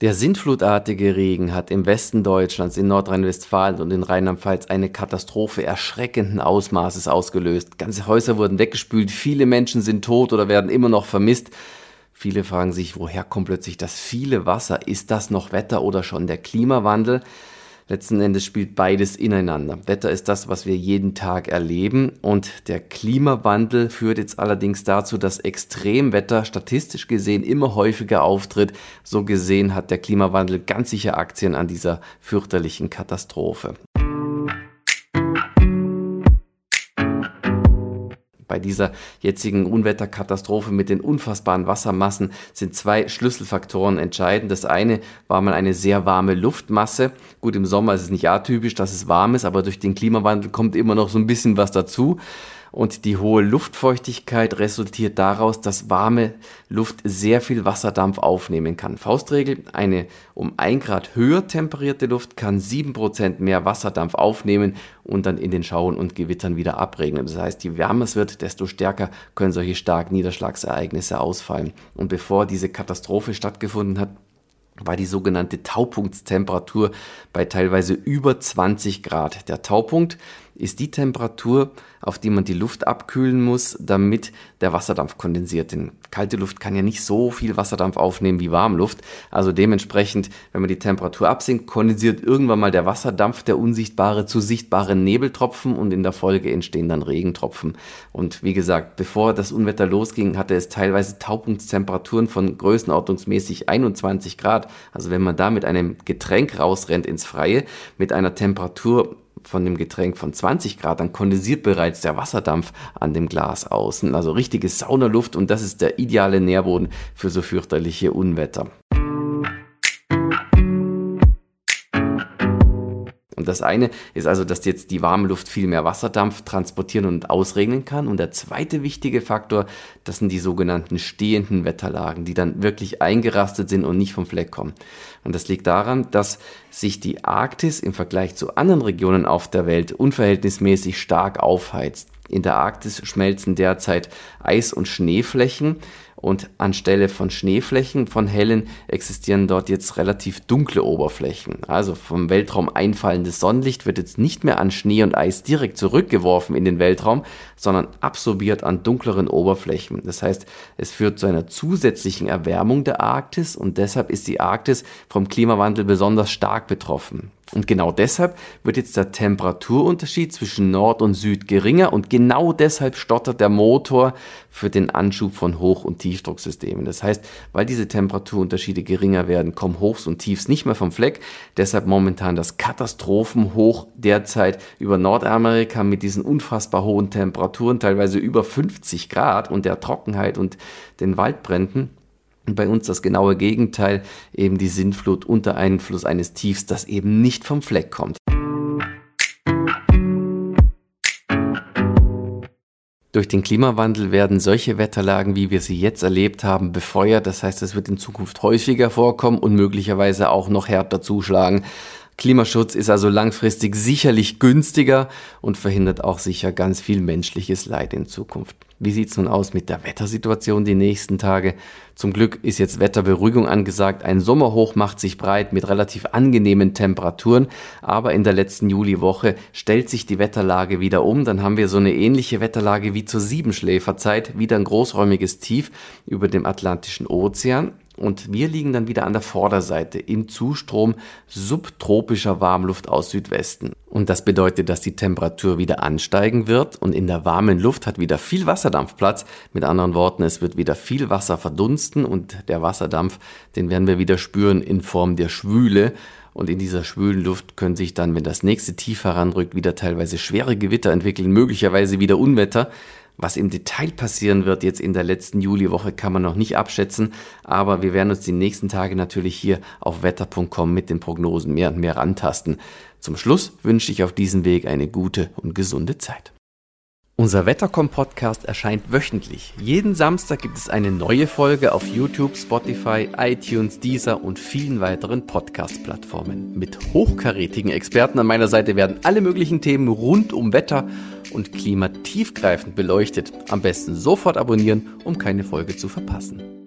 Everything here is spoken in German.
Der sintflutartige Regen hat im Westen Deutschlands, in Nordrhein-Westfalen und in Rheinland-Pfalz eine Katastrophe erschreckenden Ausmaßes ausgelöst. Ganze Häuser wurden weggespült, viele Menschen sind tot oder werden immer noch vermisst. Viele fragen sich, woher kommt plötzlich das viele Wasser? Ist das noch Wetter oder schon der Klimawandel? Letzten Endes spielt beides ineinander. Wetter ist das, was wir jeden Tag erleben und der Klimawandel führt jetzt allerdings dazu, dass Extremwetter statistisch gesehen immer häufiger auftritt. So gesehen hat der Klimawandel ganz sicher Aktien an dieser fürchterlichen Katastrophe. Bei dieser jetzigen Unwetterkatastrophe mit den unfassbaren Wassermassen sind zwei Schlüsselfaktoren entscheidend. Das eine war mal eine sehr warme Luftmasse. Gut, im Sommer ist es nicht atypisch, dass es warm ist, aber durch den Klimawandel kommt immer noch so ein bisschen was dazu und die hohe Luftfeuchtigkeit resultiert daraus, dass warme Luft sehr viel Wasserdampf aufnehmen kann. Faustregel, eine um ein Grad höher temperierte Luft kann sieben Prozent mehr Wasserdampf aufnehmen und dann in den Schauen und Gewittern wieder abregnen. Das heißt, je wärmer es wird, desto stärker können solche starken Niederschlagsereignisse ausfallen. Und bevor diese Katastrophe stattgefunden hat, war die sogenannte Taupunktstemperatur bei teilweise über 20 Grad. Der Taupunkt ist die Temperatur, auf die man die Luft abkühlen muss, damit der Wasserdampf kondensiert. Denn kalte Luft kann ja nicht so viel Wasserdampf aufnehmen wie Warmluft. Also dementsprechend, wenn man die Temperatur absinkt, kondensiert irgendwann mal der Wasserdampf, der unsichtbare, zu sichtbaren Nebeltropfen und in der Folge entstehen dann Regentropfen. Und wie gesagt, bevor das Unwetter losging, hatte es teilweise Taupunktstemperaturen von größenordnungsmäßig 21 Grad. Also wenn man da mit einem Getränk rausrennt ins Freie, mit einer Temperatur von dem Getränk von 20 Grad, dann kondensiert bereits der Wasserdampf an dem Glas außen. Also richtige Saunaluft und das ist der ideale Nährboden für so fürchterliche Unwetter. Das eine ist also, dass jetzt die warme Luft viel mehr Wasserdampf transportieren und ausregnen kann. Und der zweite wichtige Faktor, das sind die sogenannten stehenden Wetterlagen, die dann wirklich eingerastet sind und nicht vom Fleck kommen. Und das liegt daran, dass sich die Arktis im Vergleich zu anderen Regionen auf der Welt unverhältnismäßig stark aufheizt. In der Arktis schmelzen derzeit Eis- und Schneeflächen und anstelle von Schneeflächen, von hellen, existieren dort jetzt relativ dunkle Oberflächen. Also vom Weltraum einfallendes Sonnenlicht wird jetzt nicht mehr an Schnee und Eis direkt zurückgeworfen in den Weltraum, sondern absorbiert an dunkleren Oberflächen. Das heißt, es führt zu einer zusätzlichen Erwärmung der Arktis und deshalb ist die Arktis vom Klimawandel besonders stark betroffen. Und genau deshalb wird jetzt der Temperaturunterschied zwischen Nord und Süd geringer und genau deshalb stottert der Motor für den Anschub von Hoch- und Tiefdrucksystemen. Das heißt, weil diese Temperaturunterschiede geringer werden, kommen Hochs und Tiefs nicht mehr vom Fleck. Deshalb momentan das Katastrophenhoch derzeit über Nordamerika mit diesen unfassbar hohen Temperaturen, teilweise über 50 Grad und der Trockenheit und den Waldbränden. Und bei uns das genaue Gegenteil, eben die Sintflut unter Einfluss eines Tiefs, das eben nicht vom Fleck kommt. Durch den Klimawandel werden solche Wetterlagen, wie wir sie jetzt erlebt haben, befeuert. Das heißt, es wird in Zukunft häufiger vorkommen und möglicherweise auch noch härter zuschlagen. Klimaschutz ist also langfristig sicherlich günstiger und verhindert auch sicher ganz viel menschliches Leid in Zukunft. Wie sieht's nun aus mit der Wettersituation die nächsten Tage? Zum Glück ist jetzt Wetterberuhigung angesagt. Ein Sommerhoch macht sich breit mit relativ angenehmen Temperaturen, aber in der letzten Juliwoche stellt sich die Wetterlage wieder um. Dann haben wir so eine ähnliche Wetterlage wie zur Siebenschläferzeit, wieder ein großräumiges Tief über dem Atlantischen Ozean und wir liegen dann wieder an der Vorderseite im Zustrom subtropischer Warmluft aus Südwesten. Und das bedeutet, dass die Temperatur wieder ansteigen wird und in der warmen Luft hat wieder viel Wasserdampf Platz. Mit anderen Worten, es wird wieder viel Wasser verdunsten und der Wasserdampf, den werden wir wieder spüren in Form der Schwüle. Und in dieser schwülen Luft können sich dann, wenn das nächste Tief heranrückt, wieder teilweise schwere Gewitter entwickeln, möglicherweise wieder Unwetter. Was im Detail passieren wird jetzt in der letzten Juliwoche, kann man noch nicht abschätzen, aber wir werden uns die nächsten Tage natürlich hier auf wetter.com mit den Prognosen mehr und mehr rantasten. Zum Schluss wünsche ich auf diesem Weg eine gute und gesunde Zeit. Unser Wettercom-Podcast erscheint wöchentlich. Jeden Samstag gibt es eine neue Folge auf YouTube, Spotify, iTunes, Deezer und vielen weiteren Podcast-Plattformen. Mit hochkarätigen Experten an meiner Seite werden alle möglichen Themen rund um Wetter und Klima tiefgreifend beleuchtet. Am besten sofort abonnieren, um keine Folge zu verpassen.